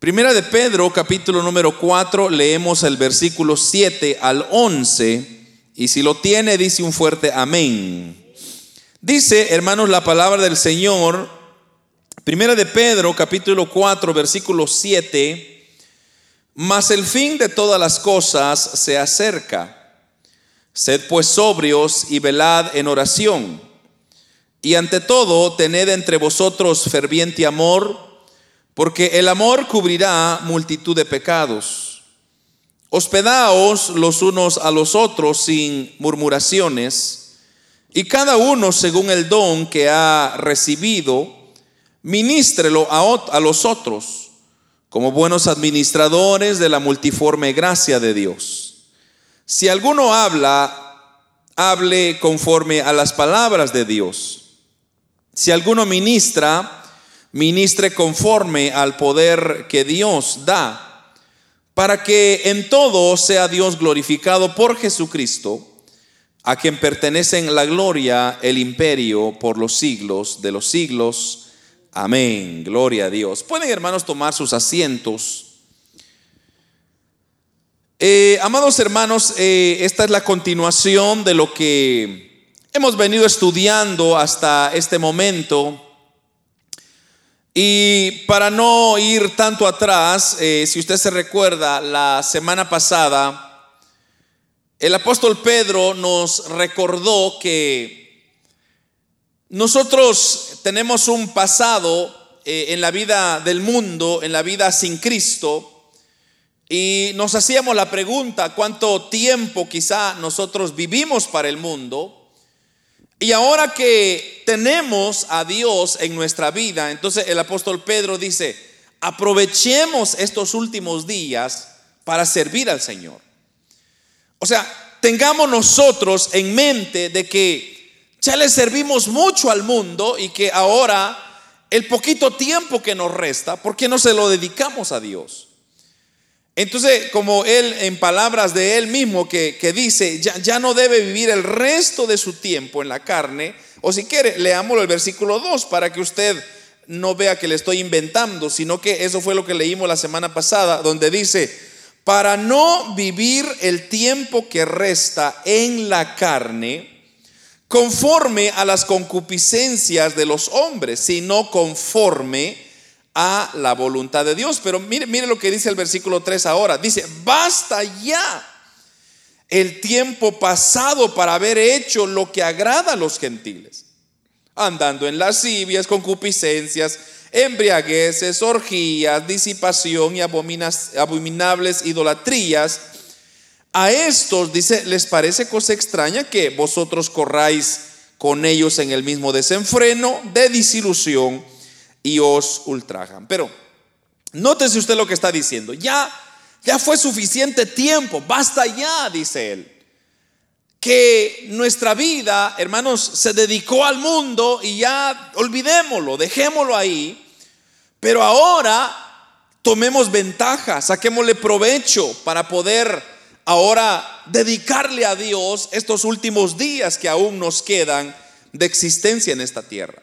Primera de Pedro, capítulo número 4, leemos el versículo 7 al 11, y si lo tiene, dice un fuerte amén. Dice, hermanos, la palabra del Señor, Primera de Pedro, capítulo 4, versículo 7, mas el fin de todas las cosas se acerca. Sed pues sobrios y velad en oración. Y ante todo, tened entre vosotros ferviente amor, porque el amor cubrirá multitud de pecados. Hospedaos los unos a los otros sin murmuraciones, y cada uno según el don que ha recibido, ministrelo a, a los otros, como buenos administradores de la multiforme gracia de Dios. Si alguno habla, hable conforme a las palabras de Dios. Si alguno ministra, ministre conforme al poder que Dios da, para que en todo sea Dios glorificado por Jesucristo, a quien pertenecen la gloria, el imperio por los siglos de los siglos. Amén. Gloria a Dios. Pueden hermanos tomar sus asientos. Eh, amados hermanos, eh, esta es la continuación de lo que hemos venido estudiando hasta este momento y para no ir tanto atrás, eh, si usted se recuerda, la semana pasada, el apóstol Pedro nos recordó que nosotros tenemos un pasado eh, en la vida del mundo, en la vida sin Cristo, y nos hacíamos la pregunta, ¿cuánto tiempo quizá nosotros vivimos para el mundo? Y ahora que tenemos a Dios en nuestra vida, entonces el apóstol Pedro dice, aprovechemos estos últimos días para servir al Señor. O sea, tengamos nosotros en mente de que ya le servimos mucho al mundo y que ahora el poquito tiempo que nos resta, ¿por qué no se lo dedicamos a Dios? Entonces, como él, en palabras de él mismo, que, dice, ya, ya, no debe vivir el resto de su tiempo en la carne, o si quiere, leámoslo el versículo 2 para que usted no vea que le estoy inventando, sino que eso fue lo que leímos la semana pasada, donde dice, para no vivir el tiempo que resta en la carne, conforme a las concupiscencias de los hombres, sino conforme a la voluntad de Dios. Pero mire, mire lo que dice el versículo 3 ahora. Dice, basta ya el tiempo pasado para haber hecho lo que agrada a los gentiles, andando en lascivias, concupiscencias, embriagueces, orgías, disipación y abominables idolatrías. A estos, dice, les parece cosa extraña que vosotros corráis con ellos en el mismo desenfreno de disilusión y os ultrajan. Pero nótese usted lo que está diciendo. Ya, ya fue suficiente tiempo, basta ya, dice él. Que nuestra vida, hermanos, se dedicó al mundo y ya olvidémoslo, dejémoslo ahí. Pero ahora tomemos ventaja, saquémosle provecho para poder ahora dedicarle a Dios estos últimos días que aún nos quedan de existencia en esta tierra.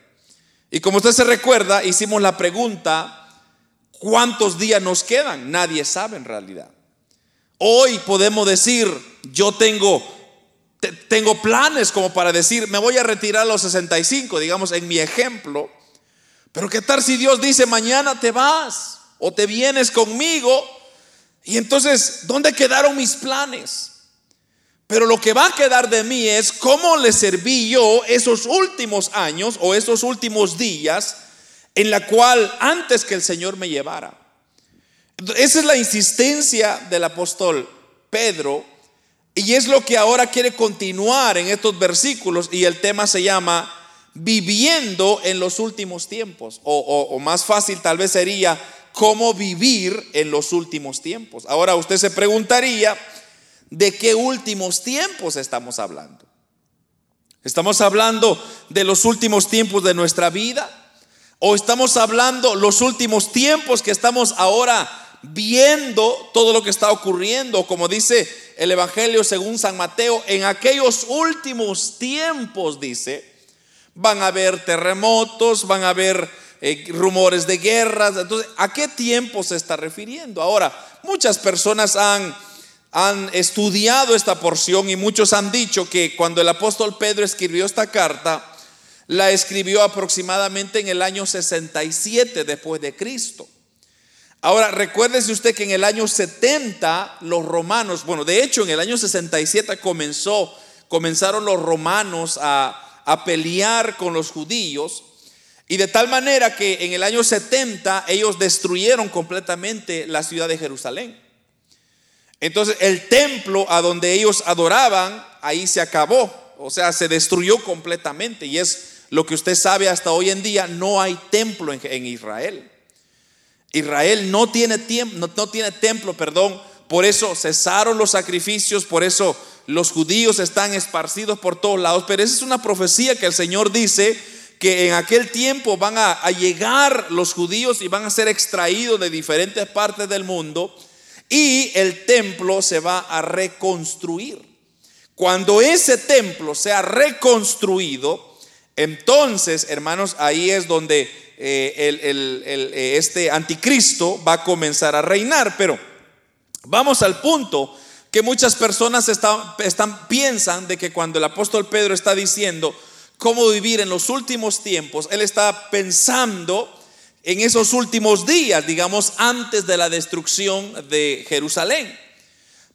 Y como usted se recuerda, hicimos la pregunta, ¿cuántos días nos quedan? Nadie sabe en realidad. Hoy podemos decir, yo tengo, tengo planes como para decir, me voy a retirar a los 65, digamos, en mi ejemplo. Pero ¿qué tal si Dios dice, mañana te vas o te vienes conmigo? Y entonces, ¿dónde quedaron mis planes? Pero lo que va a quedar de mí es cómo le serví yo esos últimos años o esos últimos días en la cual antes que el Señor me llevara. Esa es la insistencia del apóstol Pedro y es lo que ahora quiere continuar en estos versículos y el tema se llama viviendo en los últimos tiempos o, o más fácil tal vez sería cómo vivir en los últimos tiempos. Ahora usted se preguntaría, ¿De qué últimos tiempos estamos hablando? ¿Estamos hablando de los últimos tiempos de nuestra vida? ¿O estamos hablando los últimos tiempos que estamos ahora viendo todo lo que está ocurriendo? Como dice el Evangelio según San Mateo, en aquellos últimos tiempos, dice, van a haber terremotos, van a haber eh, rumores de guerras. Entonces, ¿a qué tiempo se está refiriendo? Ahora, muchas personas han, han estudiado esta porción y muchos han dicho que cuando el apóstol Pedro escribió esta carta, la escribió aproximadamente en el año 67 después de Cristo. Ahora, recuérdese usted que en el año 70 los romanos, bueno, de hecho en el año 67 comenzó, comenzaron los romanos a, a pelear con los judíos y de tal manera que en el año 70 ellos destruyeron completamente la ciudad de Jerusalén. Entonces el templo a donde ellos adoraban, ahí se acabó, o sea, se destruyó completamente y es lo que usted sabe hasta hoy en día, no hay templo en, Israel. Israel no tiene, no, no tiene templo, perdón. Por eso cesaron los sacrificios, por eso los judíos están esparcidos por todos lados. Pero esa es una profecía que el Señor dice que en aquel tiempo van a, llegar los judíos y van a ser extraídos de diferentes partes del mundo y el templo se va a reconstruir. Cuando ese templo sea reconstruido, entonces, hermanos, ahí es donde eh, eh, este anticristo va a comenzar a reinar. Pero vamos al punto que muchas personas están, piensan de que cuando el apóstol Pedro está diciendo cómo vivir en los últimos tiempos, él está pensando en esos últimos días, digamos, antes de la destrucción de Jerusalén.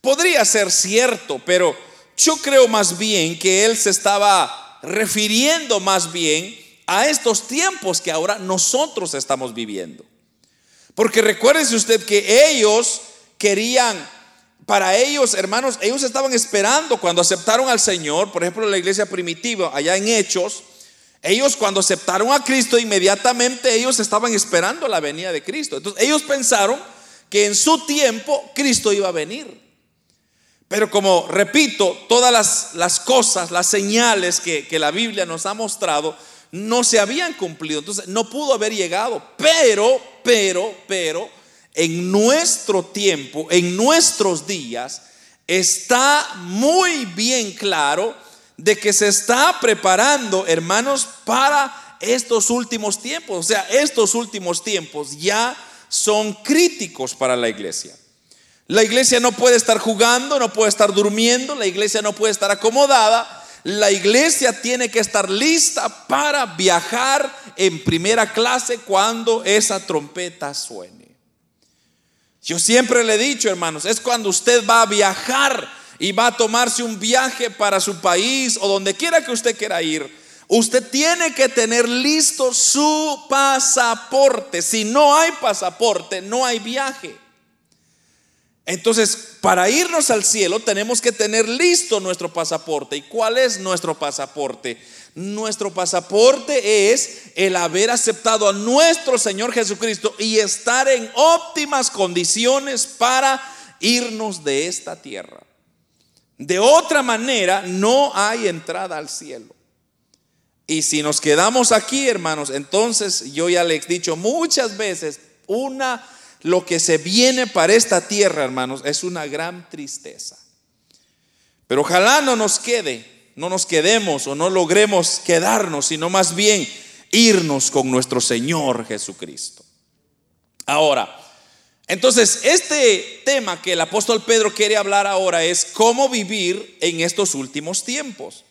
Podría ser cierto, pero yo creo más bien que él se estaba refiriendo más bien a estos tiempos que ahora nosotros estamos viviendo. Porque recuérdese usted que ellos querían, para ellos, hermanos, ellos estaban esperando cuando aceptaron al Señor, por ejemplo, la iglesia primitiva, allá en Hechos, ellos cuando aceptaron a Cristo, inmediatamente ellos estaban esperando la venida de Cristo. Entonces ellos pensaron que en su tiempo Cristo iba a venir. Pero como repito, todas las, cosas, las señales que, que la Biblia nos ha mostrado, no se habían cumplido. Entonces no pudo haber llegado. Pero, pero, pero, en nuestro tiempo, en nuestros días, está muy bien claro de que se está preparando, hermanos, para estos últimos tiempos. O sea, estos últimos tiempos ya son críticos para la iglesia. La iglesia no puede estar jugando, no puede estar durmiendo, la iglesia no puede estar acomodada, la iglesia tiene que estar lista para viajar en primera clase cuando esa trompeta suene. Yo siempre le he dicho, hermanos, es cuando usted va a viajar y va a tomarse un viaje para su país o donde quiera que usted quiera ir. Usted tiene que tener listo su pasaporte. Si no hay pasaporte, no hay viaje. Entonces, para irnos al cielo tenemos que tener listo nuestro pasaporte. ¿Y cuál es nuestro pasaporte? Nuestro pasaporte es el haber aceptado a nuestro Señor Jesucristo y estar en óptimas condiciones para irnos de esta tierra. De otra manera, no hay entrada al cielo. Y si nos quedamos aquí, hermanos, entonces yo ya les he dicho muchas veces, una lo que se viene para esta tierra, hermanos, es una gran tristeza. Pero ojalá no nos quede, no nos quedemos o no logremos quedarnos, sino más bien irnos con nuestro Señor Jesucristo. Ahora, entonces, este tema que el apóstol Pedro quiere hablar ahora es cómo vivir en estos últimos tiempos.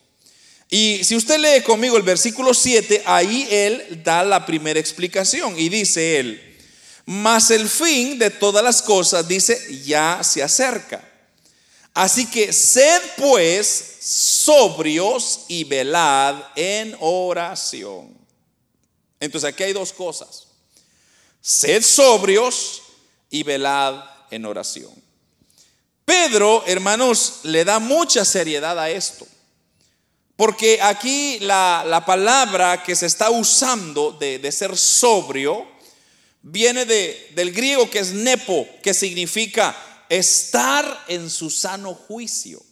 Y si usted lee conmigo el versículo 7, ahí él da la primera explicación y dice él, mas el fin de todas las cosas, dice, ya se acerca. Así que sed pues sobrios y velad en oración. Entonces aquí hay dos cosas. Sed sobrios y velad en oración. Pedro, hermanos, le da mucha seriedad a esto. Porque aquí la, palabra que se está usando de, de ser sobrio viene de, del griego que es nepo, que significa estar en su sano juicio.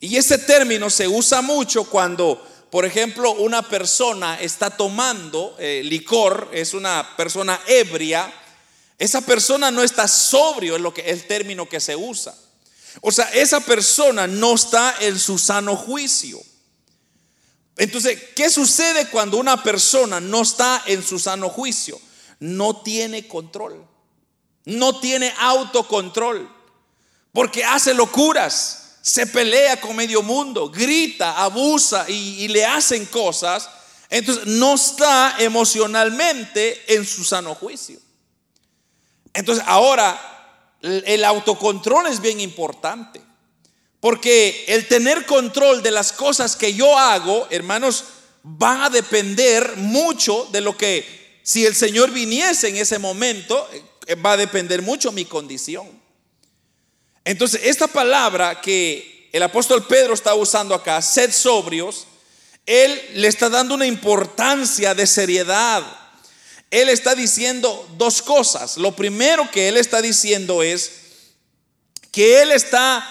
Y ese término se usa mucho cuando, por ejemplo, una persona está tomando eh, licor, es una persona ebria, esa persona no está sobrio, es lo que el término que se usa. O sea, esa persona no está en su sano juicio. Entonces, ¿qué sucede cuando una persona no está en su sano juicio? No tiene control, no tiene autocontrol, porque hace locuras, se pelea con medio mundo, grita, abusa y, y le hacen cosas. Entonces, no está emocionalmente en su sano juicio. Entonces, ahora, el autocontrol es bien importante. Porque el tener control de las cosas que yo hago, hermanos, va a depender mucho de lo que, si el Señor viniese en ese momento, eh, va a depender mucho mi condición. Entonces, esta palabra que el apóstol Pedro está usando acá, sed sobrios, él le está dando una importancia de seriedad. Él está diciendo dos cosas. Lo primero que él está diciendo es que él está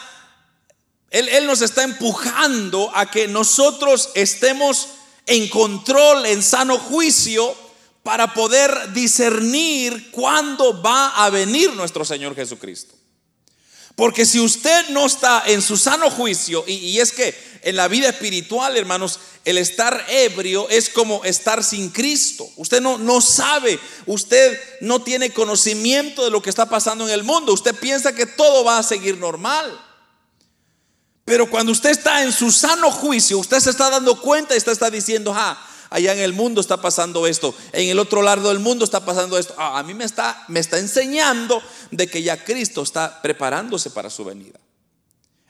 él, nos está empujando a que nosotros estemos en control, en sano juicio, para poder discernir cuándo va a venir nuestro Señor Jesucristo. Porque si usted no está en su sano juicio, y, y, es que en la vida espiritual, hermanos, el estar ebrio es como estar sin Cristo. Usted no, no sabe, usted no tiene conocimiento de lo que está pasando en el mundo. Usted piensa que todo va a seguir normal. Pero cuando usted está en su sano juicio, usted se está dando cuenta y está diciendo, ah, allá en el mundo está pasando esto, en el otro lado del mundo está pasando esto. Ah, a mí me está, me está enseñando de que ya Cristo está preparándose para su venida.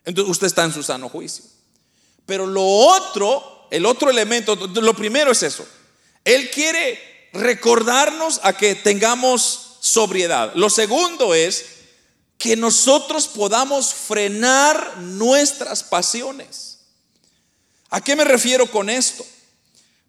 Entonces usted está en su sano juicio. Pero lo otro, el otro elemento, lo primero es eso. Él quiere recordarnos a que tengamos sobriedad. Lo segundo es que nosotros podamos frenar nuestras pasiones. ¿A qué me refiero con esto?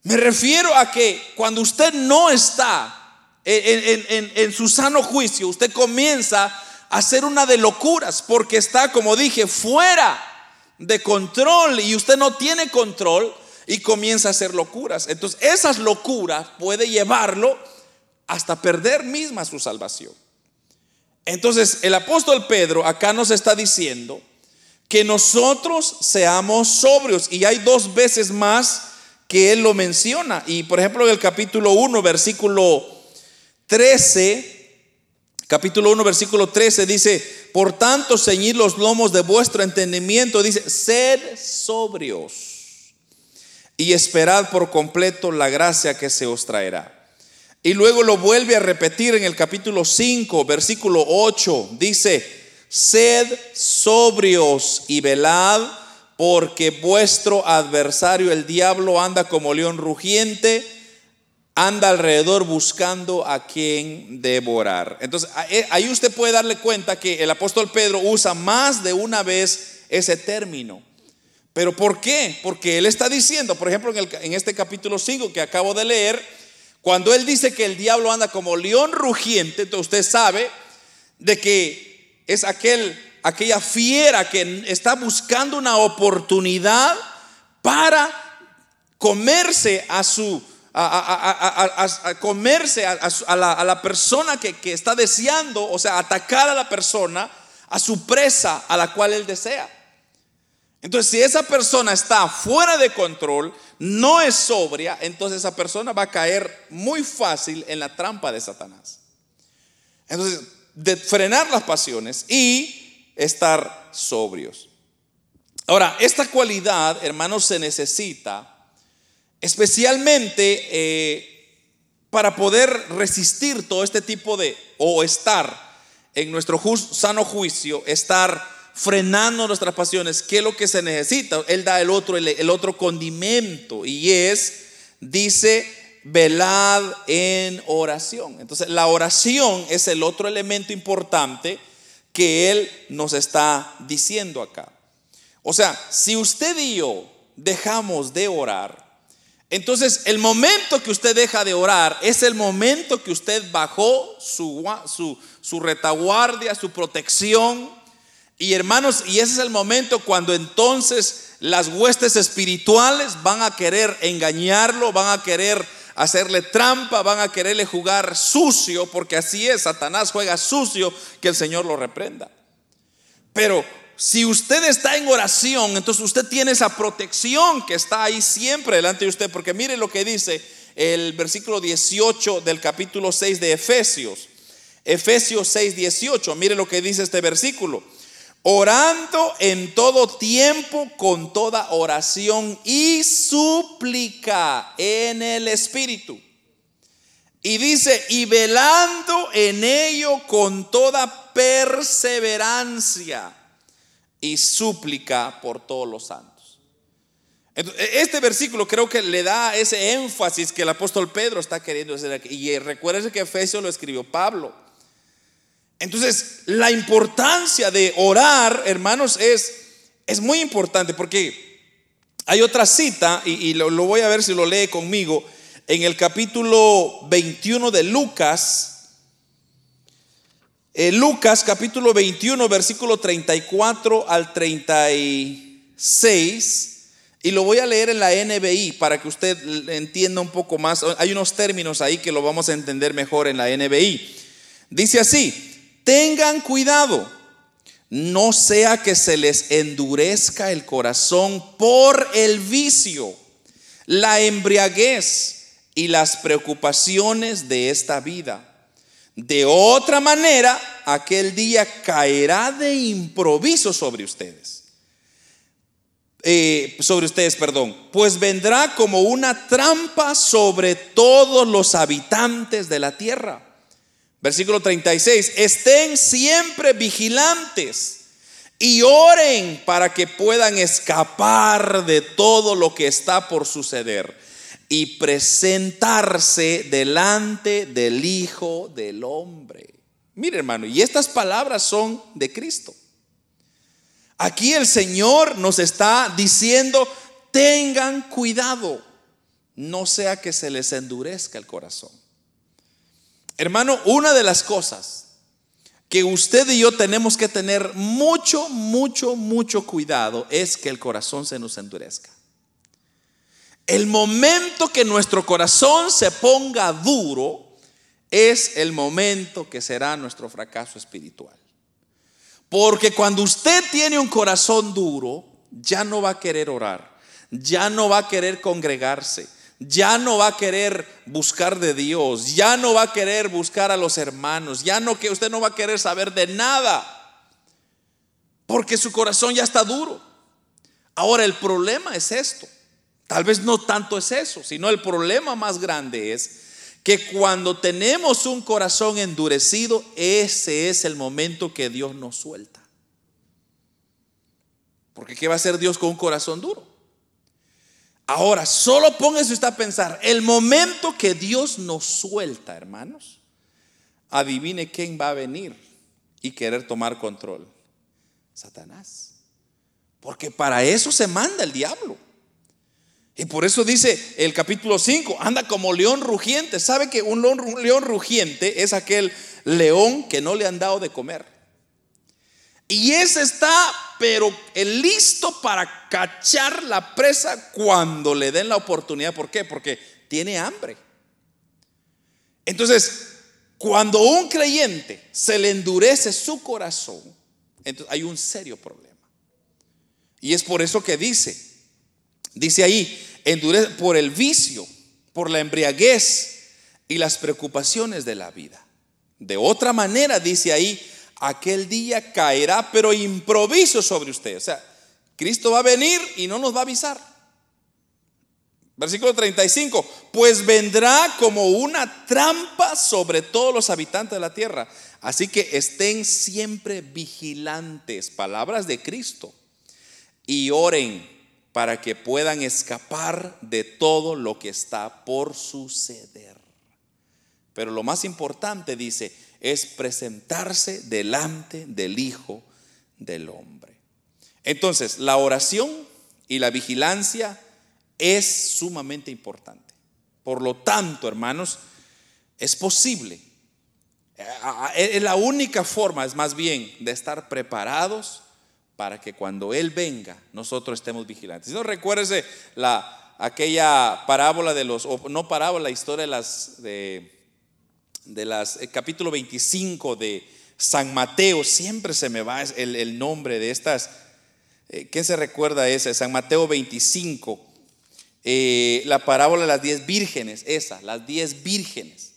Me refiero a que cuando usted no está en, su sano juicio, usted comienza a hacer una de locuras porque está, como dije, fuera de control y usted no tiene control y comienza a hacer locuras. Entonces, esas locuras puede llevarlo hasta perder misma su salvación. Entonces, el apóstol Pedro acá nos está diciendo que nosotros seamos sobrios. Y hay dos veces más que él lo menciona. Y por ejemplo, en el capítulo 1, versículo 13, capítulo 1, versículo 13 dice, por tanto, ceñid los lomos de vuestro entendimiento. Dice, sed sobrios y esperad por completo la gracia que se os traerá. Y luego lo vuelve a repetir en el capítulo 5, versículo 8. Dice, sed sobrios y velad, porque vuestro adversario, el diablo, anda como león rugiente, anda alrededor buscando a quien devorar. Entonces, eh, ahí usted puede darle cuenta que el apóstol Pedro usa más de una vez ese término. ¿Pero por qué? Porque él está diciendo, por ejemplo, en, el, en este capítulo 5 que acabo de leer, cuando él dice que el diablo anda como león rugiente, entonces usted sabe de que es aquel, aquella fiera que está buscando una oportunidad para comerse a su, a, comerse a, la, persona que, está deseando, o sea, atacar a la persona, a su presa a la cual él desea. Entonces, si esa persona está fuera de control, no es sobria, entonces esa persona va a caer muy fácil en la trampa de Satanás. Entonces, de frenar las pasiones y estar sobrios. Ahora, esta cualidad, hermanos, se necesita especialmente eh, para poder resistir todo este tipo de, o estar en nuestro sano juicio, estar frenando nuestras pasiones, ¿qué es lo que se necesita? Él da el otro, el, otro condimento y es, dice, velad en oración. Entonces, la oración es el otro elemento importante que Él nos está diciendo acá. O sea, si usted y yo dejamos de orar, entonces el momento que usted deja de orar es el momento que usted bajó su, retaguardia, su protección, y hermanos, y ese es el momento cuando entonces las huestes espirituales van a querer engañarlo, van a querer hacerle trampa, van a quererle jugar sucio, porque así es, Satanás juega sucio, que el Señor lo reprenda. Pero si usted está en oración, entonces usted tiene esa protección que está ahí siempre delante de usted, porque mire lo que dice el versículo 18 del capítulo 6 de Efesios. Efesios 6, 18, mire lo que dice este versículo. Orando en todo tiempo con toda oración y súplica en el Espíritu. Y dice, y velando en ello con toda perseverancia y súplica por todos los santos. este versículo creo que le da ese énfasis que el apóstol Pedro está queriendo hacer aquí. Y recuérdense que Efesios lo escribió Pablo. Entonces, la importancia de orar, hermanos, es, es muy importante porque hay otra cita, y, lo, lo, voy a ver si lo lee conmigo, en el capítulo 21 de Lucas. Eh, Lucas capítulo 21, versículo 34 al 36. Y lo voy a leer en la NBI para que usted entienda un poco más. Hay unos términos ahí que lo vamos a entender mejor en la NBI. Dice así, tengan cuidado, no sea que se les endurezca el corazón por el vicio, la embriaguez y las preocupaciones de esta vida. De otra manera, aquel día caerá de improviso sobre ustedes. Eh, sobre ustedes, perdón, pues vendrá como una trampa sobre todos los habitantes de la tierra. Versículo 36, estén siempre vigilantes y oren para que puedan escapar de todo lo que está por suceder y presentarse delante del Hijo del Hombre. Mire hermano, y estas palabras son de Cristo. Aquí el Señor nos está diciendo, tengan cuidado, no sea que se les endurezca el corazón. Hermano, una de las cosas que usted y yo tenemos que tener mucho, mucho, mucho cuidado es que el corazón se nos endurezca. El momento que nuestro corazón se ponga duro es el momento que será nuestro fracaso espiritual. Porque cuando usted tiene un corazón duro, ya no va a querer orar, ya no va a querer congregarse, ya no va a querer buscar de Dios, ya no va a querer buscar a los hermanos, ya no que usted no va a querer saber de nada, porque su corazón ya está duro. Ahora el problema es esto. Tal vez no tanto es eso, sino el problema más grande es que cuando tenemos un corazón endurecido, ese es el momento que Dios nos suelta. Porque ¿qué va a hacer Dios con un corazón duro? Ahora, solo póngase usted a pensar, el momento que Dios nos suelta, hermanos, adivine quién va a venir y querer tomar control. Satanás. Porque para eso se manda el diablo. Y por eso dice el capítulo 5, anda como león rugiente. ¿Sabe que un león rugiente es aquel león que no le han dado de comer? Y ese está, pero listo para cachar la presa cuando le den la oportunidad. ¿Por qué? Porque tiene hambre. Entonces, cuando un creyente se le endurece su corazón, entonces hay un serio problema. Y es por eso que dice, dice ahí, por el vicio, por la embriaguez y las preocupaciones de la vida. De otra manera, dice ahí, aquel día caerá, pero improviso sobre usted. O sea, Cristo va a venir y no nos va a avisar. Versículo 35, pues vendrá como una trampa sobre todos los habitantes de la tierra. Así que estén siempre vigilantes, palabras de Cristo, y oren para que puedan escapar de todo lo que está por suceder. Pero lo más importante dice, es presentarse delante del Hijo del Hombre. Entonces, la oración y la vigilancia es sumamente importante. Por lo tanto, hermanos, es posible. Es la única forma, es más bien, de estar preparados para que cuando Él venga, nosotros estemos vigilantes. Si no recuérdese la, aquella parábola de los, o no parábola, la historia de las, de, las, el capítulo 25 de San Mateo, siempre se me va el, nombre de estas. Eh, ¿Qué se recuerda ese? San Mateo 25. Eh, la parábola de las diez vírgenes, esa, las diez vírgenes.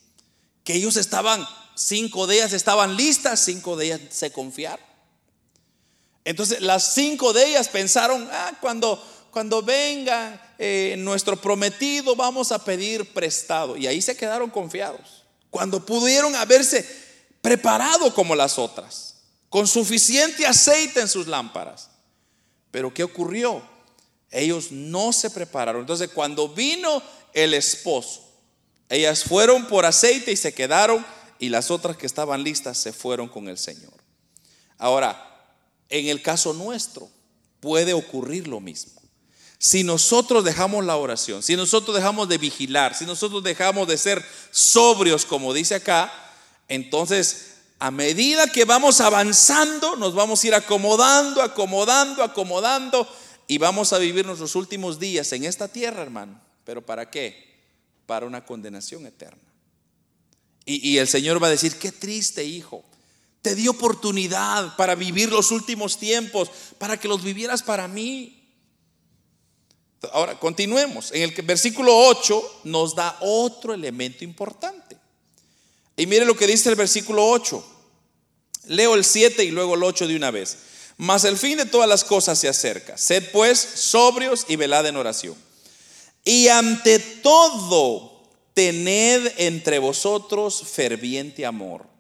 Que ellos estaban, cinco de ellas estaban listas, cinco de ellas se confiaron. Entonces las cinco de ellas pensaron, ah, cuando, cuando venga eh, nuestro prometido vamos a pedir prestado. Y ahí se quedaron confiados. Cuando pudieron haberse preparado como las otras, con suficiente aceite en sus lámparas. Pero ¿qué ocurrió? Ellos no se prepararon. Entonces cuando vino el esposo, ellas fueron por aceite y se quedaron y las otras que estaban listas se fueron con el Señor. Ahora, en el caso nuestro puede ocurrir lo mismo. Si nosotros dejamos la oración, si nosotros dejamos de vigilar, si nosotros dejamos de ser sobrios, como dice acá, entonces a medida que vamos avanzando, nos vamos a ir acomodando, acomodando, acomodando y vamos a vivir nuestros últimos días en esta tierra, hermano. ¿Pero para qué? Para una condenación eterna. Y, y el Señor va a decir, qué triste hijo. Te di oportunidad para vivir los últimos tiempos, para que los vivieras para mí. Ahora, continuemos. En el versículo 8 nos da otro elemento importante. Y mire lo que dice el versículo 8. Leo el 7 y luego el 8 de una vez. Mas el fin de todas las cosas se acerca. Sed pues sobrios y velad en oración. Y ante todo, tened entre vosotros ferviente amor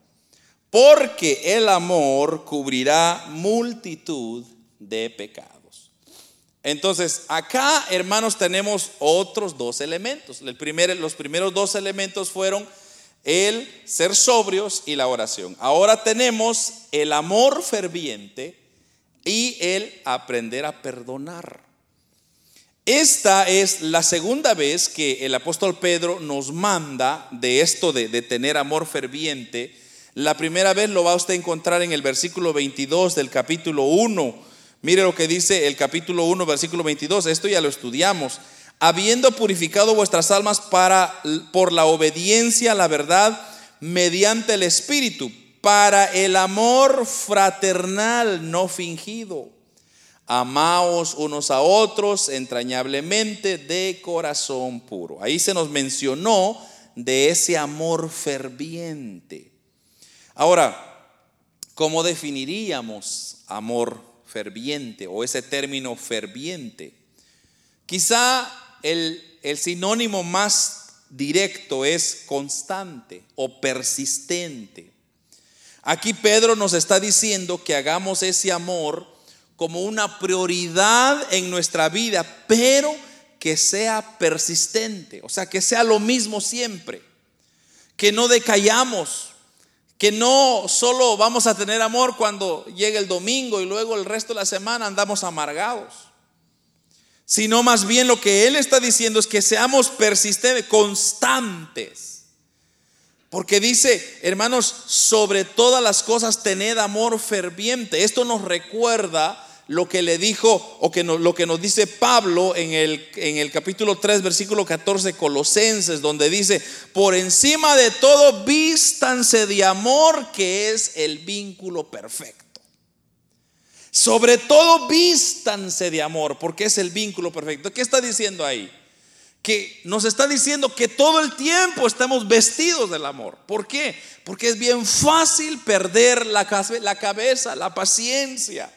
porque el amor cubrirá multitud de pecados. Entonces, acá, hermanos, tenemos otros dos elementos. Los primeros dos elementos fueron el ser sobrios y la oración. Ahora tenemos el amor ferviente y el aprender a perdonar. Esta es la segunda vez que el apóstol Pedro nos manda de esto de tener amor ferviente la primera vez lo va a usted encontrar en el versículo 22 del capítulo 1. Mire lo que dice el capítulo 1, versículo 22. Esto ya lo estudiamos. Habiendo purificado vuestras almas para, por la obediencia a la verdad mediante el Espíritu, para el amor fraternal no fingido. Amaos unos a otros entrañablemente de corazón puro. Ahí se nos mencionó de ese amor ferviente. Ahora, ¿cómo definiríamos amor ferviente o ese término ferviente? Quizá el, sinónimo más directo es constante o persistente. Aquí Pedro nos está diciendo que hagamos ese amor como una prioridad en nuestra vida, pero que sea persistente, o sea, que sea lo mismo siempre, que no decayamos, que no solo vamos a tener amor cuando llegue el domingo y luego el resto de la semana andamos amargados, sino más bien lo que Él está diciendo es que seamos persistentes, constantes. Porque dice, hermanos, sobre todas las cosas tened amor ferviente. Esto nos recuerda lo que le dijo o que lo que nos dice Pablo en el, en el capítulo 3, versículo 14, Colosenses, donde dice, por encima de todo, vístanse de amor, que es el vínculo perfecto. Sobre todo, vístanse de amor, porque es el vínculo perfecto. ¿Qué está diciendo ahí? Que nos está diciendo que todo el tiempo estamos vestidos del amor. ¿Por qué? Porque es bien fácil perder la cabeza, la paciencia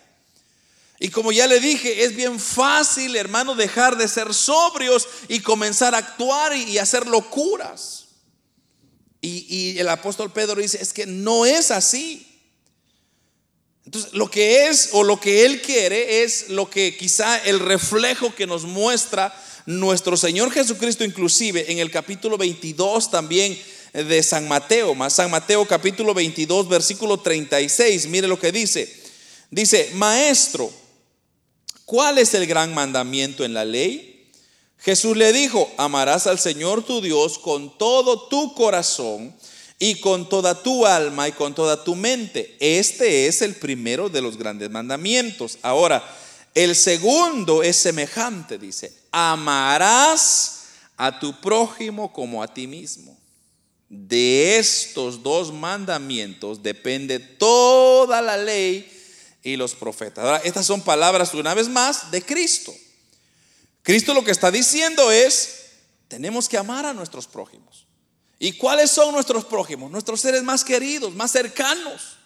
y como ya le dije, es bien fácil, hermano, dejar de ser sobrios y comenzar a actuar y, hacer locuras. Y, el apóstol Pedro dice, es que no es así. Entonces, lo que es o lo que él quiere es lo que quizá el reflejo que nos muestra nuestro Señor Jesucristo, inclusive en el capítulo 22 también de San Mateo, más San Mateo capítulo 22, versículo 36, mire lo que dice. Dice, maestro, ¿Cuál es el gran mandamiento en la ley? Jesús le dijo, amarás al Señor tu Dios con todo tu corazón y con toda tu alma y con toda tu mente. Este es el primero de los grandes mandamientos. Ahora, el segundo es semejante, dice, amarás a tu prójimo como a ti mismo. De estos dos mandamientos depende toda la ley y los profetas. Ahora, estas son palabras, una vez más, de Cristo. Cristo lo que está diciendo es, tenemos que amar a nuestros prójimos. ¿Y cuáles son nuestros prójimos? Nuestros seres más queridos, más cercanos,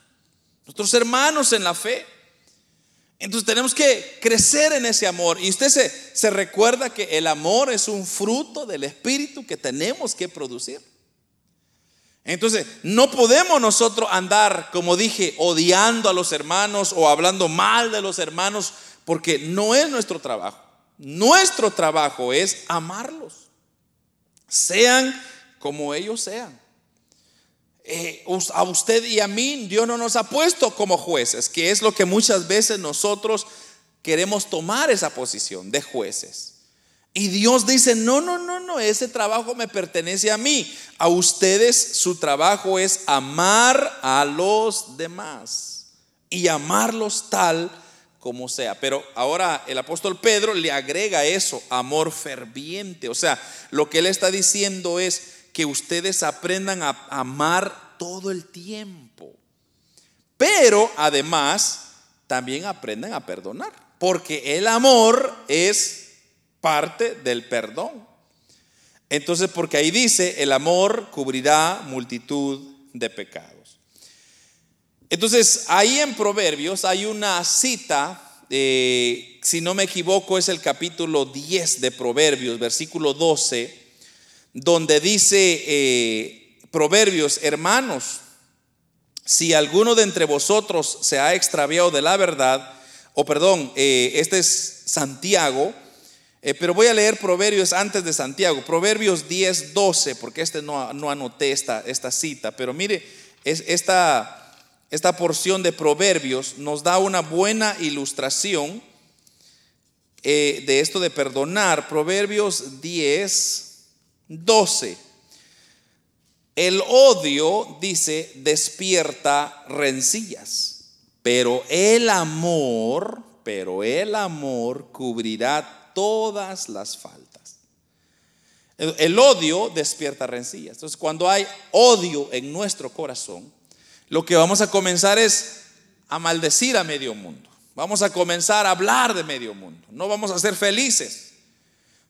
nuestros hermanos en la fe. Entonces tenemos que crecer en ese amor. Y usted se, se recuerda que el amor es un fruto del Espíritu que tenemos que producir. Entonces, no podemos nosotros andar, como dije, odiando a los hermanos o hablando mal de los hermanos, porque no es nuestro trabajo. Nuestro trabajo es amarlos, sean como ellos sean. Eh, a usted y a mí Dios no nos ha puesto como jueces, que es lo que muchas veces nosotros queremos tomar esa posición de jueces. Y Dios dice, no, no, no, no, ese trabajo me pertenece a mí. A ustedes su trabajo es amar a los demás y amarlos tal como sea. Pero ahora el apóstol Pedro le agrega eso, amor ferviente. O sea, lo que él está diciendo es que ustedes aprendan a amar todo el tiempo. Pero además, también aprendan a perdonar. Porque el amor es parte del perdón. Entonces, porque ahí dice, el amor cubrirá multitud de pecados. Entonces, ahí en Proverbios hay una cita, eh, si no me equivoco, es el capítulo 10 de Proverbios, versículo 12, donde dice eh, Proverbios, hermanos, si alguno de entre vosotros se ha extraviado de la verdad, o perdón, eh, este es Santiago, eh, pero voy a leer Proverbios antes de Santiago, Proverbios 10, 12, porque este no, no anoté esta, esta cita, pero mire, es, esta, esta porción de Proverbios nos da una buena ilustración eh, de esto de perdonar. Proverbios 10, 12. El odio, dice, despierta rencillas, pero el amor, pero el amor cubrirá todas las faltas. El, odio despierta rencillas. Entonces, cuando hay odio en nuestro corazón, lo que vamos a comenzar es a maldecir a medio mundo. Vamos a comenzar a hablar de medio mundo. No vamos a ser felices.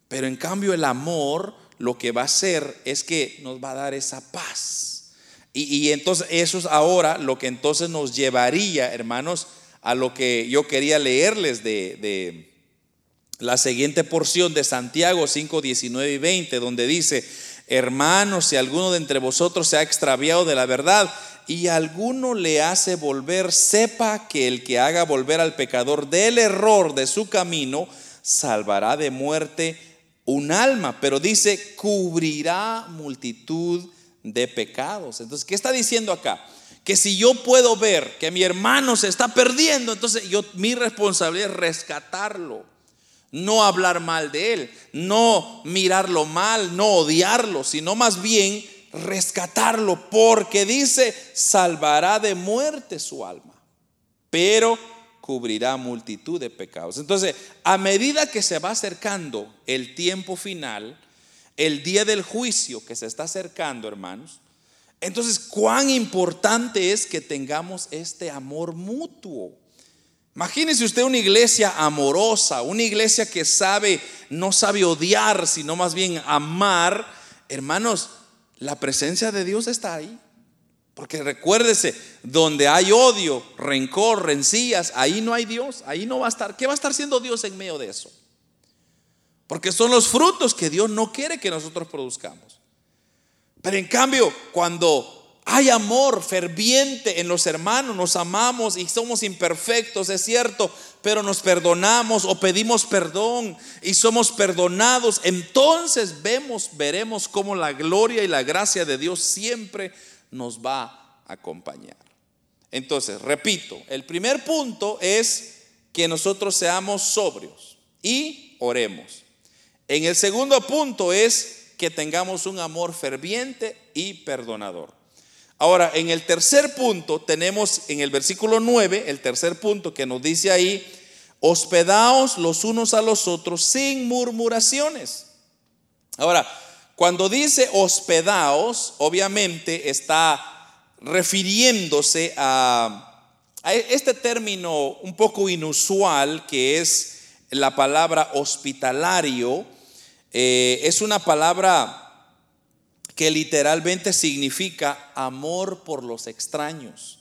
Pero en cambio el amor lo que va a hacer es que nos va a dar esa paz. Y, entonces eso es ahora lo que entonces nos llevaría, hermanos, a lo que yo quería leerles de la siguiente porción de Santiago 5, 19 y 20, donde dice, hermanos, si alguno de entre vosotros se ha extraviado de la verdad y alguno le hace volver, sepa que el que haga volver al pecador del error de su camino, salvará de muerte un alma, pero dice, cubrirá multitud de pecados. Entonces, ¿qué está diciendo acá? Que si yo puedo ver que mi hermano se está perdiendo, entonces yo mi responsabilidad es rescatarlo no hablar mal de él, no mirarlo mal, no odiarlo, sino más bien rescatarlo, porque dice, salvará de muerte su alma, pero cubrirá multitud de pecados. Entonces, a medida que se va acercando el tiempo final, el día del juicio que se está acercando, hermanos, entonces, cuán importante es que tengamos este amor mutuo. Imagínese usted una iglesia amorosa, una iglesia que sabe, no sabe odiar, sino más bien amar. Hermanos, la presencia de Dios está ahí. Porque recuérdese, donde hay odio, rencor, rencillas, ahí no hay Dios, ahí no va a estar. ¿Qué va a estar siendo Dios en medio de eso? Porque son los frutos que Dios no quiere que nosotros produzcamos. Pero en cambio, cuando hay amor ferviente en los hermanos, nos amamos y somos imperfectos, es cierto, pero nos perdonamos o pedimos perdón y somos perdonados. Entonces vemos, veremos cómo la gloria y la gracia de Dios siempre nos va a acompañar. Entonces, repito, el primer punto es que nosotros seamos sobrios y oremos. En el segundo punto es que tengamos un amor ferviente y perdonador. Ahora, en el tercer punto tenemos en el versículo 9, el tercer punto que nos dice ahí, hospedaos los unos a los otros sin murmuraciones. Ahora, Cuando dice hospedaos, obviamente está refiriéndose a, este término un poco inusual que es la palabra hospitalario. Eh, es una palabra que literalmente significa amor por los extraños.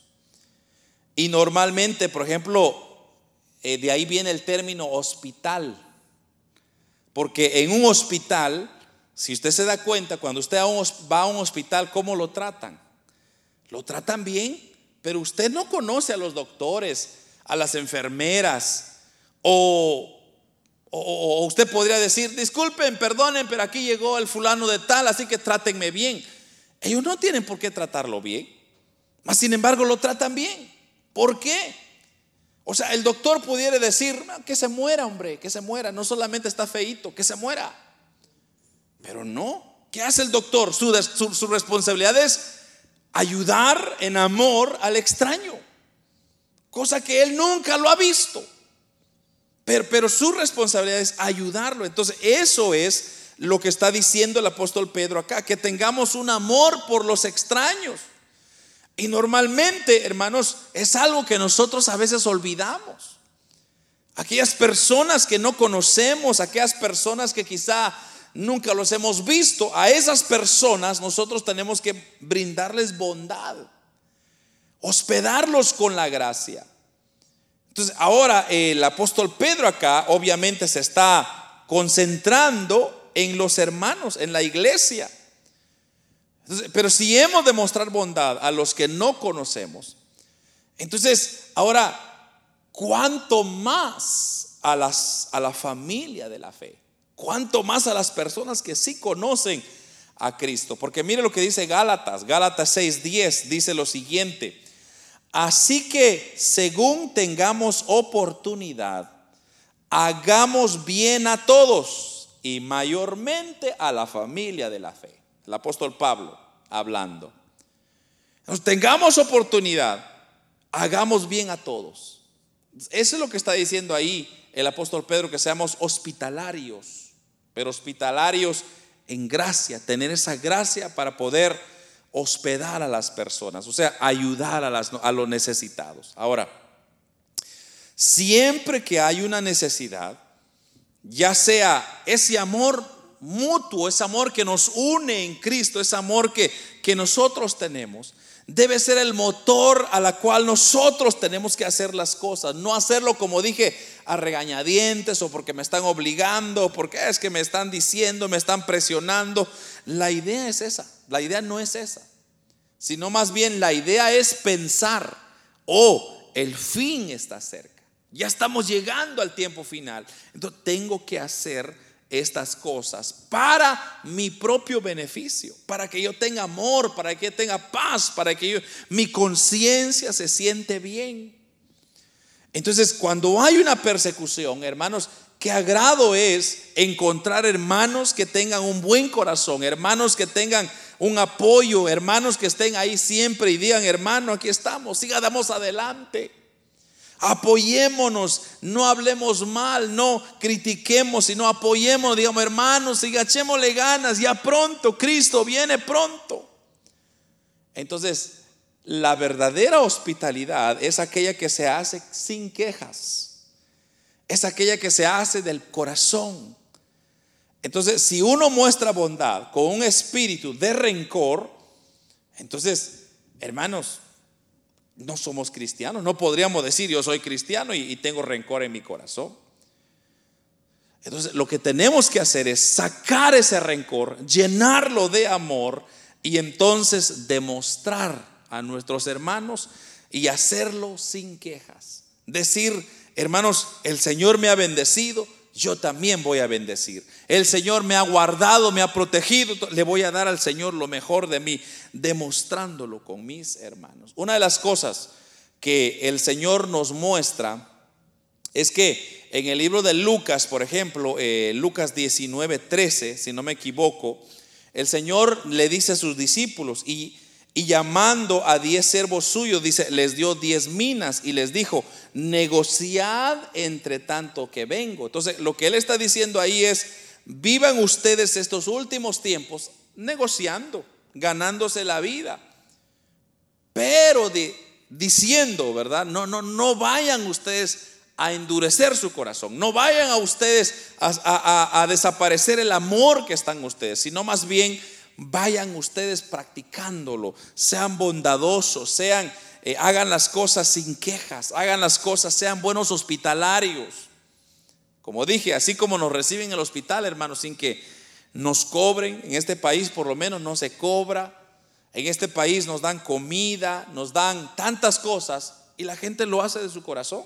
Y normalmente, por ejemplo, eh, de ahí viene el término hospital. Porque en un hospital, si usted se da cuenta, cuando usted va a un hospital, ¿cómo lo tratan? Lo tratan bien, pero usted no conoce a los doctores, a las enfermeras, o o, usted podría decir, disculpen, perdonen, pero aquí llegó el fulano de tal, así que trátenme bien. Ellos no tienen por qué tratarlo bien, mas sin embargo lo tratan bien. ¿Por qué? O sea, el doctor pudiera decir, que se muera, hombre, que se muera, no solamente está feito, que se muera. Pero no, ¿qué hace el doctor? Su, su responsabilidad es ayudar en amor al extraño, cosa que él nunca lo ha visto. Pero, su responsabilidad es ayudarlo. Entonces, eso es lo que está diciendo el apóstol Pedro acá, que tengamos un amor por los extraños. Y normalmente, hermanos, es algo que nosotros a veces olvidamos. Aquellas personas que no conocemos, aquellas personas que quizá nunca los hemos visto, a esas personas nosotros tenemos que brindarles bondad, hospedarlos con la gracia. Entonces, ahora el apóstol Pedro acá obviamente se está concentrando en los hermanos, en la iglesia. pero si hemos de mostrar bondad a los que no conocemos, entonces ahora, ¿cuánto más a, las, a la familia de la fe? ¿Cuánto más a las personas que sí conocen a Cristo? Porque mire lo que dice Gálatas, Gálatas 6:10 dice lo siguiente. Así que según tengamos oportunidad, hagamos bien a todos y mayormente a la familia de la fe. El apóstol Pablo hablando. Nos tengamos oportunidad, hagamos bien a todos. Eso es lo que está diciendo ahí el apóstol Pedro, que seamos hospitalarios, pero hospitalarios en gracia, tener esa gracia para poder hospedar a las personas, o sea, ayudar a, los necesitados. Ahora, siempre que hay una necesidad, ya sea ese amor mutuo, ese amor que nos une en Cristo, ese amor que, que nosotros tenemos, debe ser el motor a la cual nosotros tenemos que hacer las cosas, no hacerlo como dije a regañadientes o porque me están obligando o porque es que me están diciendo, me están presionando. La idea es esa, la idea no es esa, sino más bien la idea es pensar, oh, el fin está cerca, ya estamos llegando al tiempo final, entonces tengo que hacer estas cosas para mi propio beneficio, para que yo tenga amor, para que tenga paz, para que yo, mi conciencia se siente bien. Entonces, cuando hay una persecución, hermanos, qué agrado es encontrar hermanos que tengan un buen corazón, hermanos que tengan un apoyo, hermanos que estén ahí siempre y digan, hermano, aquí estamos, siga, damos adelante. Apoyémonos, no hablemos mal, no critiquemos, sino apoyémonos, digamos, hermanos, y echémosle ganas, ya pronto, Cristo viene pronto. Entonces, la verdadera hospitalidad es aquella que se hace sin quejas, es aquella que se hace del corazón. Entonces, si uno muestra bondad con un espíritu de rencor, entonces, hermanos, no somos cristianos. No podríamos decir yo soy cristiano y, tengo rencor en mi corazón. Entonces lo que tenemos que hacer es sacar ese rencor, llenarlo de amor y entonces demostrar a nuestros hermanos y hacerlo sin quejas. Decir, hermanos, el Señor me ha bendecido, yo también voy a bendecir. El Señor me ha guardado, me ha protegido, le voy a dar al Señor lo mejor de mí, demostrándolo con mis hermanos. Una de las cosas que el Señor nos muestra es que en el libro de Lucas, por ejemplo, eh, Lucas 19, 13, si no me equivoco, el Señor le dice a sus discípulos y y llamando a diez servos suyos, dice, les dio diez minas y les dijo, negociad entre tanto que vengo. Entonces, lo que él está diciendo ahí es, vivan ustedes estos últimos tiempos negociando, ganándose la vida. Pero de, diciendo, ¿verdad? No, no, no vayan ustedes a endurecer su corazón. No vayan a ustedes a, desaparecer el amor que están ustedes, sino más bien vayan ustedes practicándolo. Sean bondadosos, sean, eh, hagan las cosas sin quejas, hagan las cosas, sean buenos hospitalarios. Como dije, así como nos reciben en el hospital, hermanos, sin que nos cobren, en este país por lo menos no se cobra, en este país nos dan comida, nos dan tantas cosas y la gente lo hace de su corazón.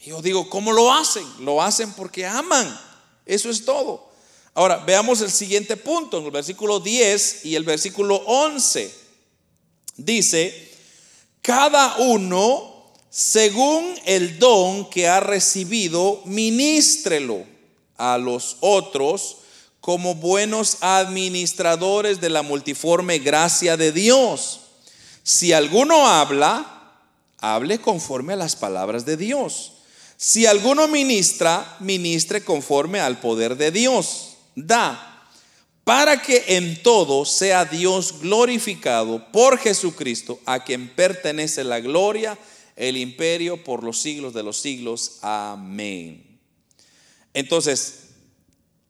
Yo digo, ¿cómo lo hacen? Lo hacen porque aman. Eso es todo. Ahora, veamos el siguiente punto, en el versículo 10 y el versículo 11. Dice, cada uno según el don que ha recibido, ministrelo a los otros como buenos administradores de la multiforme gracia de Dios. Si alguno habla, hable conforme a las palabras de Dios. Si alguno ministra, ministre conforme al poder de Dios. Da, para que en todo sea Dios glorificado por Jesucristo, a quien pertenece la gloria, el imperio por los siglos de los siglos. Amén. Entonces,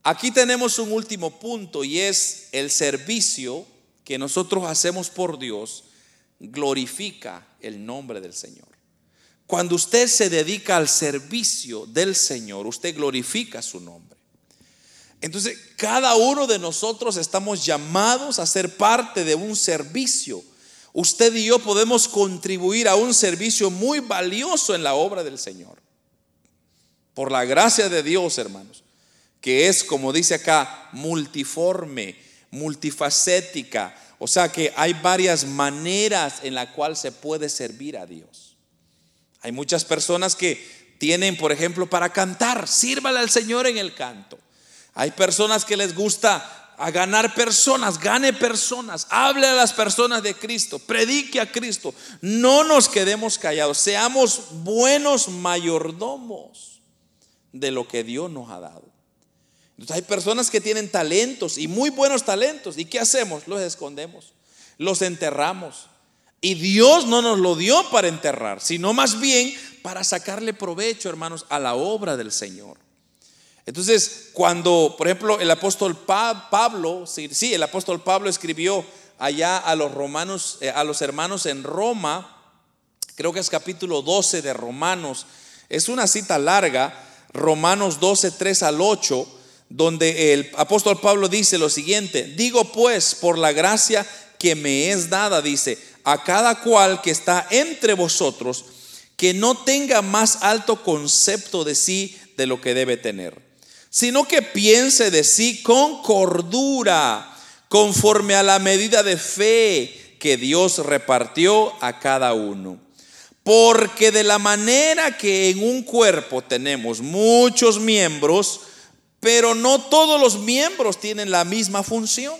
Aquí tenemos un último punto y es el servicio que nosotros hacemos por Dios glorifica el nombre del Señor. Cuando usted se dedica al servicio del Señor, usted glorifica su nombre. Entonces, cada uno de nosotros estamos llamados a ser parte de un servicio. Usted y yo podemos contribuir a un servicio muy valioso en la obra del Señor. Por la gracia de Dios, hermanos que es, como dice acá, multiforme, multifacética. O sea que hay varias maneras en la cual se puede servir a Dios. Hay muchas personas que tienen, por ejemplo, para cantar, sírvale al Señor en el canto. Hay personas que les gusta a ganar personas, gane personas, hable a las personas de Cristo, predique a Cristo. No nos quedemos callados, seamos buenos mayordomos de lo que Dios nos ha dado hay personas que tienen talentos y muy buenos talentos. ¿Y qué hacemos? Los escondemos, los enterramos. Y Dios no nos lo dio para enterrar, sino más bien para sacarle provecho, hermanos, a la obra del Señor. Entonces, cuando, por ejemplo, el apóstol Pablo, sí, el apóstol Pablo escribió allá a los romanos, eh, a los hermanos en Roma, creo que es capítulo 12 de Romanos, es una cita larga, Romanos 12, 3 al 8 donde el apóstol Pablo dice lo siguiente, digo pues por la gracia que me es dada, dice, a cada cual que está entre vosotros, que no tenga más alto concepto de sí de lo que debe tener, sino que piense de sí con cordura, conforme a la medida de fe que Dios repartió a cada uno. Porque de la manera que en un cuerpo tenemos muchos miembros, pero no todos los miembros tienen la misma función.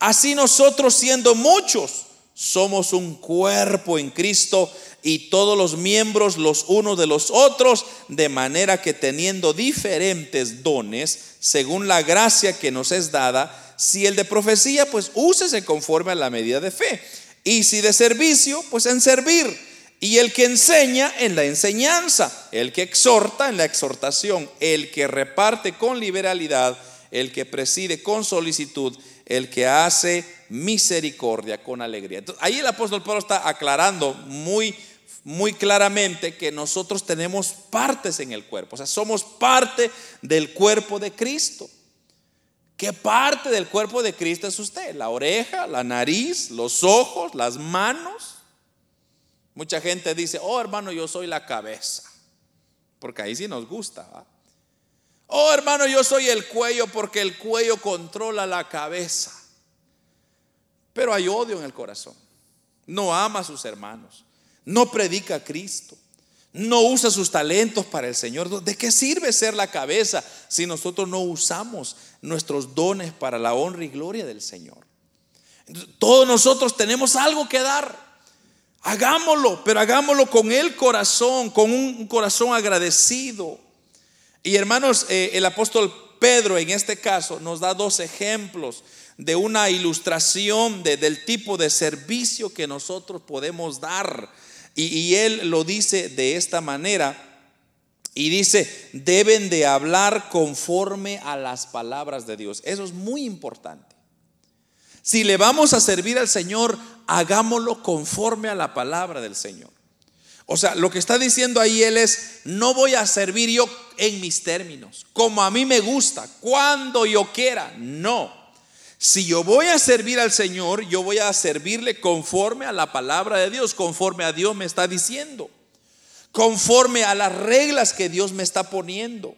Así nosotros siendo muchos, somos un cuerpo en Cristo y todos los miembros los unos de los otros, de manera que teniendo diferentes dones, según la gracia que nos es dada, si el de profecía, pues úsese conforme a la medida de fe. Y si de servicio, pues en servir. Y el que enseña en la enseñanza, el que exhorta en la exhortación, el que reparte con liberalidad, el que preside con solicitud, el que hace misericordia con alegría. ahí el apóstol Pablo está aclarando muy muy claramente que nosotros tenemos partes en el cuerpo, o sea, somos parte del cuerpo de Cristo. ¿Qué parte del cuerpo de Cristo es usted? La oreja, la nariz, los ojos, las manos. Mucha gente dice, oh hermano, yo soy la cabeza, porque ahí sí nos gusta. Oh hermano, yo soy el cuello porque el cuello controla la cabeza. Pero hay odio en el corazón. No ama a sus hermanos. No predica a Cristo. No usa sus talentos para el Señor. ¿De qué sirve ser la cabeza si nosotros no usamos nuestros dones para la honra y gloria del Señor? todos nosotros tenemos algo que dar. Hagámoslo, pero hagámoslo con el corazón, con un corazón agradecido. Y hermanos, eh, el apóstol Pedro en este caso nos da dos ejemplos de una ilustración de, del tipo de servicio que nosotros podemos dar. Y, y él lo dice de esta manera. Y dice, deben de hablar conforme a las palabras de Dios. Eso es muy importante. Si le vamos a servir al Señor, hagámoslo conforme a la palabra del Señor. O sea, lo que está diciendo ahí él es, no voy a servir yo en mis términos, como a mí me gusta, cuando yo quiera. No. Si yo voy a servir al Señor, yo voy a servirle conforme a la palabra de Dios, conforme a Dios me está diciendo conforme a las reglas que Dios me está poniendo.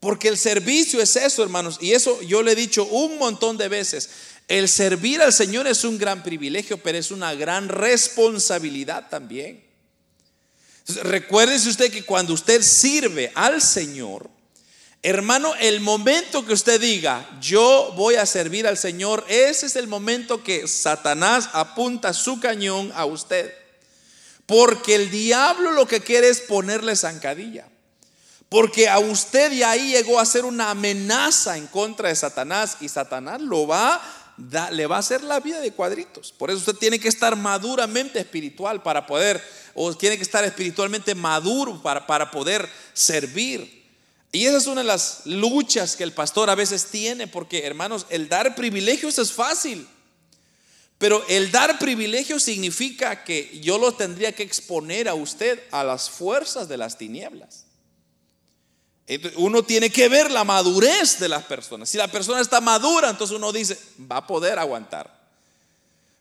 Porque el servicio es eso, hermanos. Y eso yo le he dicho un montón de veces. El servir al Señor es un gran privilegio, pero es una gran responsabilidad también. Recuérdese usted que cuando usted sirve al Señor, hermano, el momento que usted diga, yo voy a servir al Señor, ese es el momento que Satanás apunta su cañón a usted. Porque el diablo lo que quiere es ponerle zancadilla. Porque a usted y ahí llegó a ser una amenaza en contra de Satanás y Satanás lo va le va a hacer la vida de cuadritos. Por eso usted tiene que estar maduramente espiritual para poder, o tiene que estar espiritualmente maduro para, para poder servir. Y esa es una de las luchas que el pastor a veces tiene, porque hermanos, el dar privilegios es fácil. Pero el dar privilegio significa que yo lo tendría que exponer a usted a las fuerzas de las tinieblas. Uno tiene que ver la madurez de las personas. Si la persona está madura, entonces uno dice, va a poder aguantar.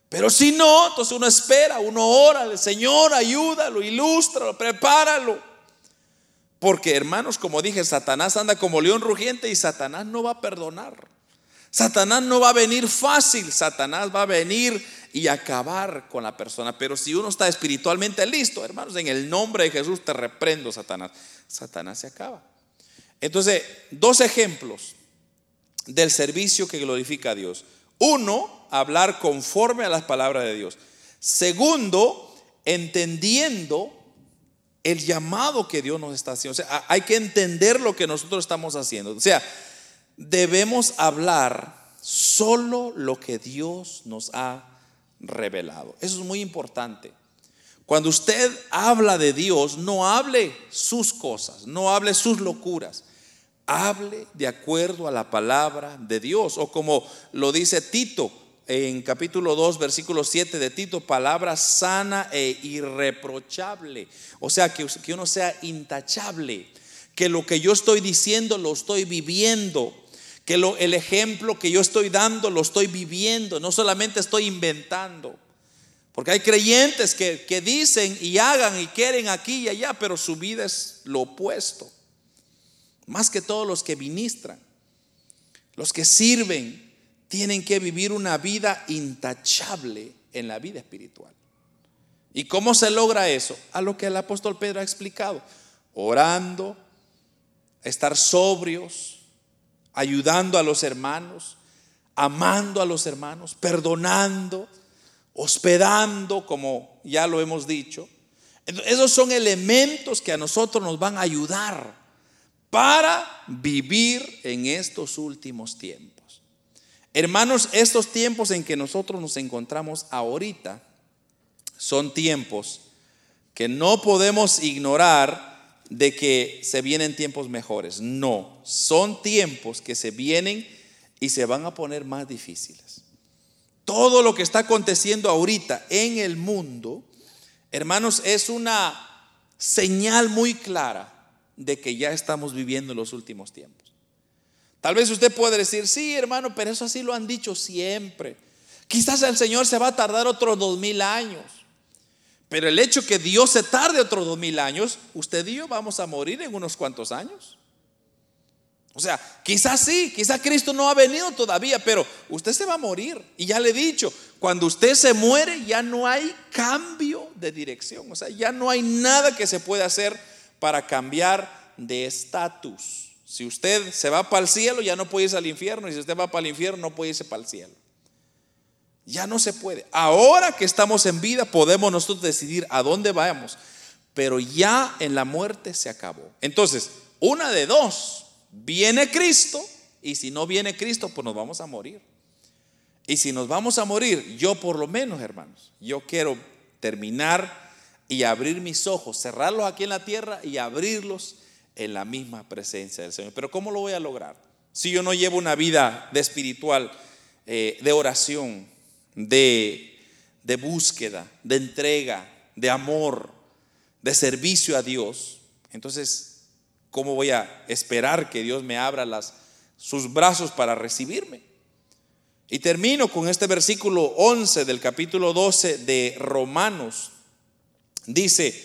Pero si no, entonces uno espera, uno ora, el Señor ayúdalo, ilústralo, prepáralo. Porque hermanos, como dije, Satanás anda como león rugiente y Satanás no va a perdonar. Satanás no va a venir fácil, Satanás va a venir y acabar con la persona. Pero si uno está espiritualmente listo, hermanos, en el nombre de Jesús te reprendo, Satanás. Satanás se acaba. Entonces, dos ejemplos del servicio que glorifica a Dios. Uno, hablar conforme a las palabras de Dios. Segundo, entendiendo el llamado que Dios nos está haciendo. O sea, hay que entender lo que nosotros estamos haciendo. O sea, debemos hablar solo lo que Dios nos ha revelado. Eso es muy importante. Cuando usted habla de Dios, no hable sus cosas, no hable sus locuras. Hable de acuerdo a la palabra de Dios. O como lo dice Tito en capítulo 2, versículo 7 de Tito, palabra sana e irreprochable. O sea, que, que uno sea intachable, que lo que yo estoy diciendo lo estoy viviendo que lo, el ejemplo que yo estoy dando lo estoy viviendo, no solamente estoy inventando. Porque hay creyentes que, que dicen y hagan y quieren aquí y allá, pero su vida es lo opuesto. Más que todos los que ministran, los que sirven, tienen que vivir una vida intachable en la vida espiritual. ¿Y cómo se logra eso? A lo que el apóstol Pedro ha explicado. Orando, estar sobrios, ayudando a los hermanos, amando a los hermanos, perdonando, hospedando, como ya lo hemos dicho. Esos son elementos que a nosotros nos van a ayudar para vivir en estos últimos tiempos. Hermanos, estos tiempos en que nosotros nos encontramos ahorita son tiempos que no podemos ignorar de que se vienen tiempos mejores. No, son tiempos que se vienen y se van a poner más difíciles. Todo lo que está aconteciendo ahorita en el mundo, hermanos, es una señal muy clara de que ya estamos viviendo los últimos tiempos. Tal vez usted puede decir, sí, hermano, pero eso así lo han dicho siempre. Quizás el Señor se va a tardar otros dos mil años. Pero el hecho que Dios se tarde otros dos mil años, usted y yo vamos a morir en unos cuantos años. O sea, quizás sí, quizás Cristo no ha venido todavía, pero usted se va a morir. Y ya le he dicho, cuando usted se muere ya no hay cambio de dirección. O sea, ya no hay nada que se pueda hacer para cambiar de estatus. Si usted se va para el cielo, ya no puede irse al infierno. Y si usted va para el infierno, no puede irse para el cielo. Ya no se puede. Ahora que estamos en vida podemos nosotros decidir a dónde vamos, pero ya en la muerte se acabó. Entonces, una de dos, viene Cristo Y si no viene Cristo, pues nos vamos a morir. Y si nos vamos a morir, yo por lo menos, hermanos, yo quiero terminar y abrir mis ojos, cerrarlos aquí en la tierra y abrirlos en la misma presencia del Señor. Pero ¿cómo lo voy a lograr? Si yo no llevo una vida de espiritual, eh, de oración, de, de búsqueda, de entrega, de amor, de servicio a Dios, entonces, ¿cómo voy a esperar que Dios me abra sus brazos para recibirme? Y termino con este versículo 11 del capítulo 12 de Romanos. Dice,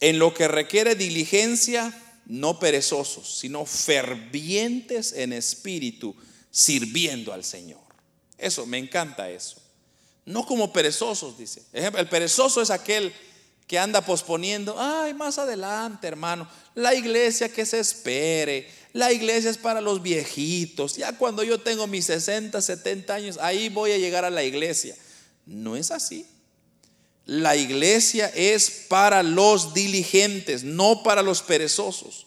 en lo que requiere diligencia, no perezosos, sino fervientes en espíritu, sirviendo al Señor. Eso, me encanta eso. No como perezosos, dice. El perezoso es aquel que anda posponiendo, ay, más adelante, hermano, la iglesia que se espere, la iglesia es para los viejitos, ya cuando yo tengo mis 60, 70 años, ahí voy a llegar a la iglesia. No es así. La iglesia es para los diligentes, no para los perezosos,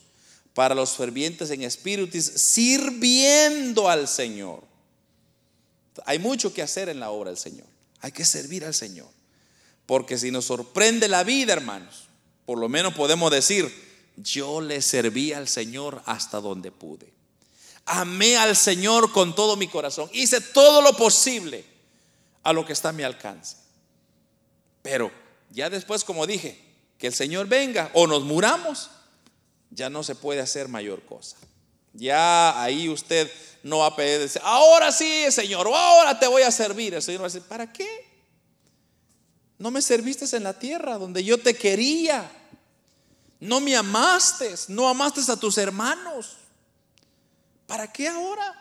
para los fervientes en espíritu, sirviendo al Señor. Hay mucho que hacer en la obra del Señor. Hay que servir al Señor. Porque si nos sorprende la vida, hermanos, por lo menos podemos decir, yo le serví al Señor hasta donde pude. Amé al Señor con todo mi corazón. Hice todo lo posible a lo que está a mi alcance. Pero ya después, como dije, que el Señor venga o nos muramos, ya no se puede hacer mayor cosa. Ya ahí usted no va a pedir, decir, ahora sí, Señor, ahora te voy a servir. El Señor va a decir, ¿para qué? No me serviste en la tierra donde yo te quería. No me amaste, no amaste a tus hermanos. ¿Para qué ahora?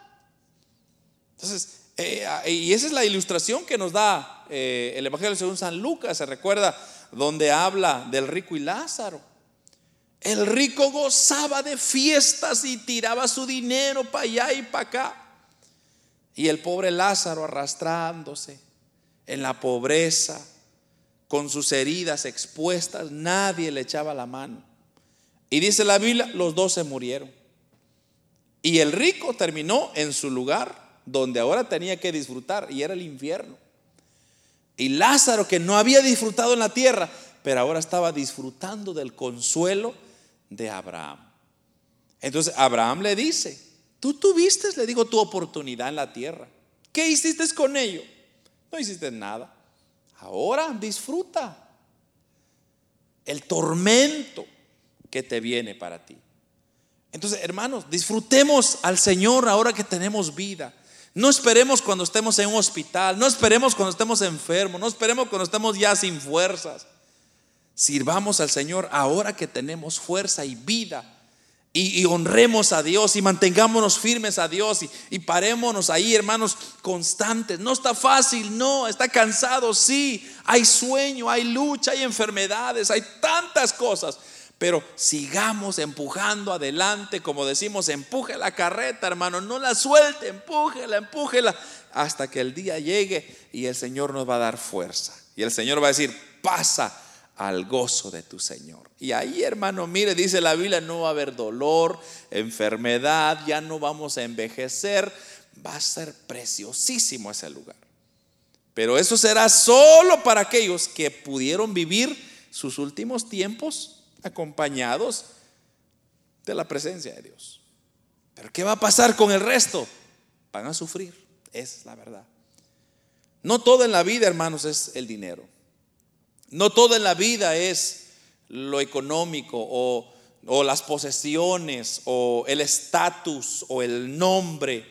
Entonces, eh, y esa es la ilustración que nos da eh, el Evangelio según San Lucas. Se recuerda donde habla del rico y Lázaro. El rico gozaba de fiestas y tiraba su dinero para allá y para acá. Y el pobre Lázaro arrastrándose en la pobreza, con sus heridas expuestas, nadie le echaba la mano. Y dice la Biblia, los dos se murieron. Y el rico terminó en su lugar donde ahora tenía que disfrutar y era el infierno. Y Lázaro, que no había disfrutado en la tierra, pero ahora estaba disfrutando del consuelo de Abraham. Entonces Abraham le dice, tú tuviste, le digo, tu oportunidad en la tierra. ¿Qué hiciste con ello? No hiciste nada. Ahora disfruta el tormento que te viene para ti. Entonces, hermanos, disfrutemos al Señor ahora que tenemos vida. No esperemos cuando estemos en un hospital, no esperemos cuando estemos enfermos, no esperemos cuando estemos ya sin fuerzas. Sirvamos al Señor ahora que tenemos fuerza y vida y, honremos a Dios y mantengámonos firmes a Dios y, y, parémonos ahí, hermanos, constantes. No está fácil, no, está cansado, sí. Hay sueño, hay lucha, hay enfermedades, hay tantas cosas. Pero sigamos empujando adelante, como decimos, empuje la carreta, hermano, no la suelte, empújela, empújela, hasta que el día llegue y el Señor nos va a dar fuerza. Y el Señor va a decir, pasa al gozo de tu Señor. Y ahí, hermano, mire, dice la Biblia, no va a haber dolor, enfermedad, ya no vamos a envejecer, va a ser preciosísimo ese lugar. Pero eso será solo para aquellos que pudieron vivir sus últimos tiempos acompañados de la presencia de Dios. Pero ¿qué va a pasar con el resto? Van a sufrir, es la verdad. No todo en la vida, hermanos, es el dinero. No todo en la vida es lo económico o, las posesiones o el estatus o el nombre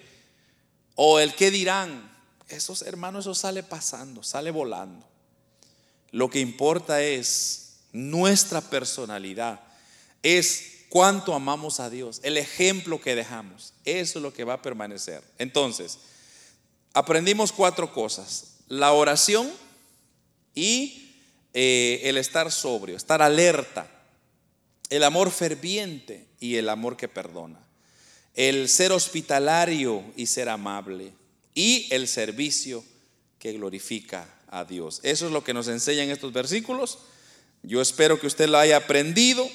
o el qué dirán. Esos hermanos, eso sale pasando, sale volando. Lo que importa es nuestra personalidad, es cuánto amamos a Dios, el ejemplo que dejamos. Eso es lo que va a permanecer. Entonces, aprendimos cuatro cosas. La oración y eh, el estar sobrio, estar alerta, el amor ferviente y el amor que perdona, el ser hospitalario y ser amable y el servicio que glorifica a Dios. Eso es lo que nos enseñan estos versículos. Yo espero que usted lo haya aprendido,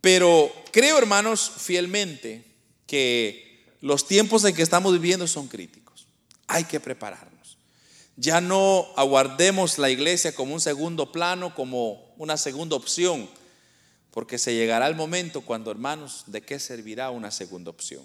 pero creo, hermanos, fielmente que los tiempos en que estamos viviendo son críticos. Hay que prepararnos. Ya no aguardemos la iglesia como un segundo plano, como una segunda opción, porque se llegará el momento cuando, hermanos, ¿de qué servirá una segunda opción?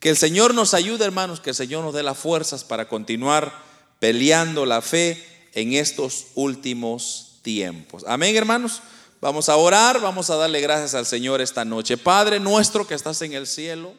Que el Señor nos ayude, hermanos, que el Señor nos dé las fuerzas para continuar peleando la fe en estos últimos tiempos. Amén, hermanos. Vamos a orar, vamos a darle gracias al Señor esta noche. Padre nuestro que estás en el cielo.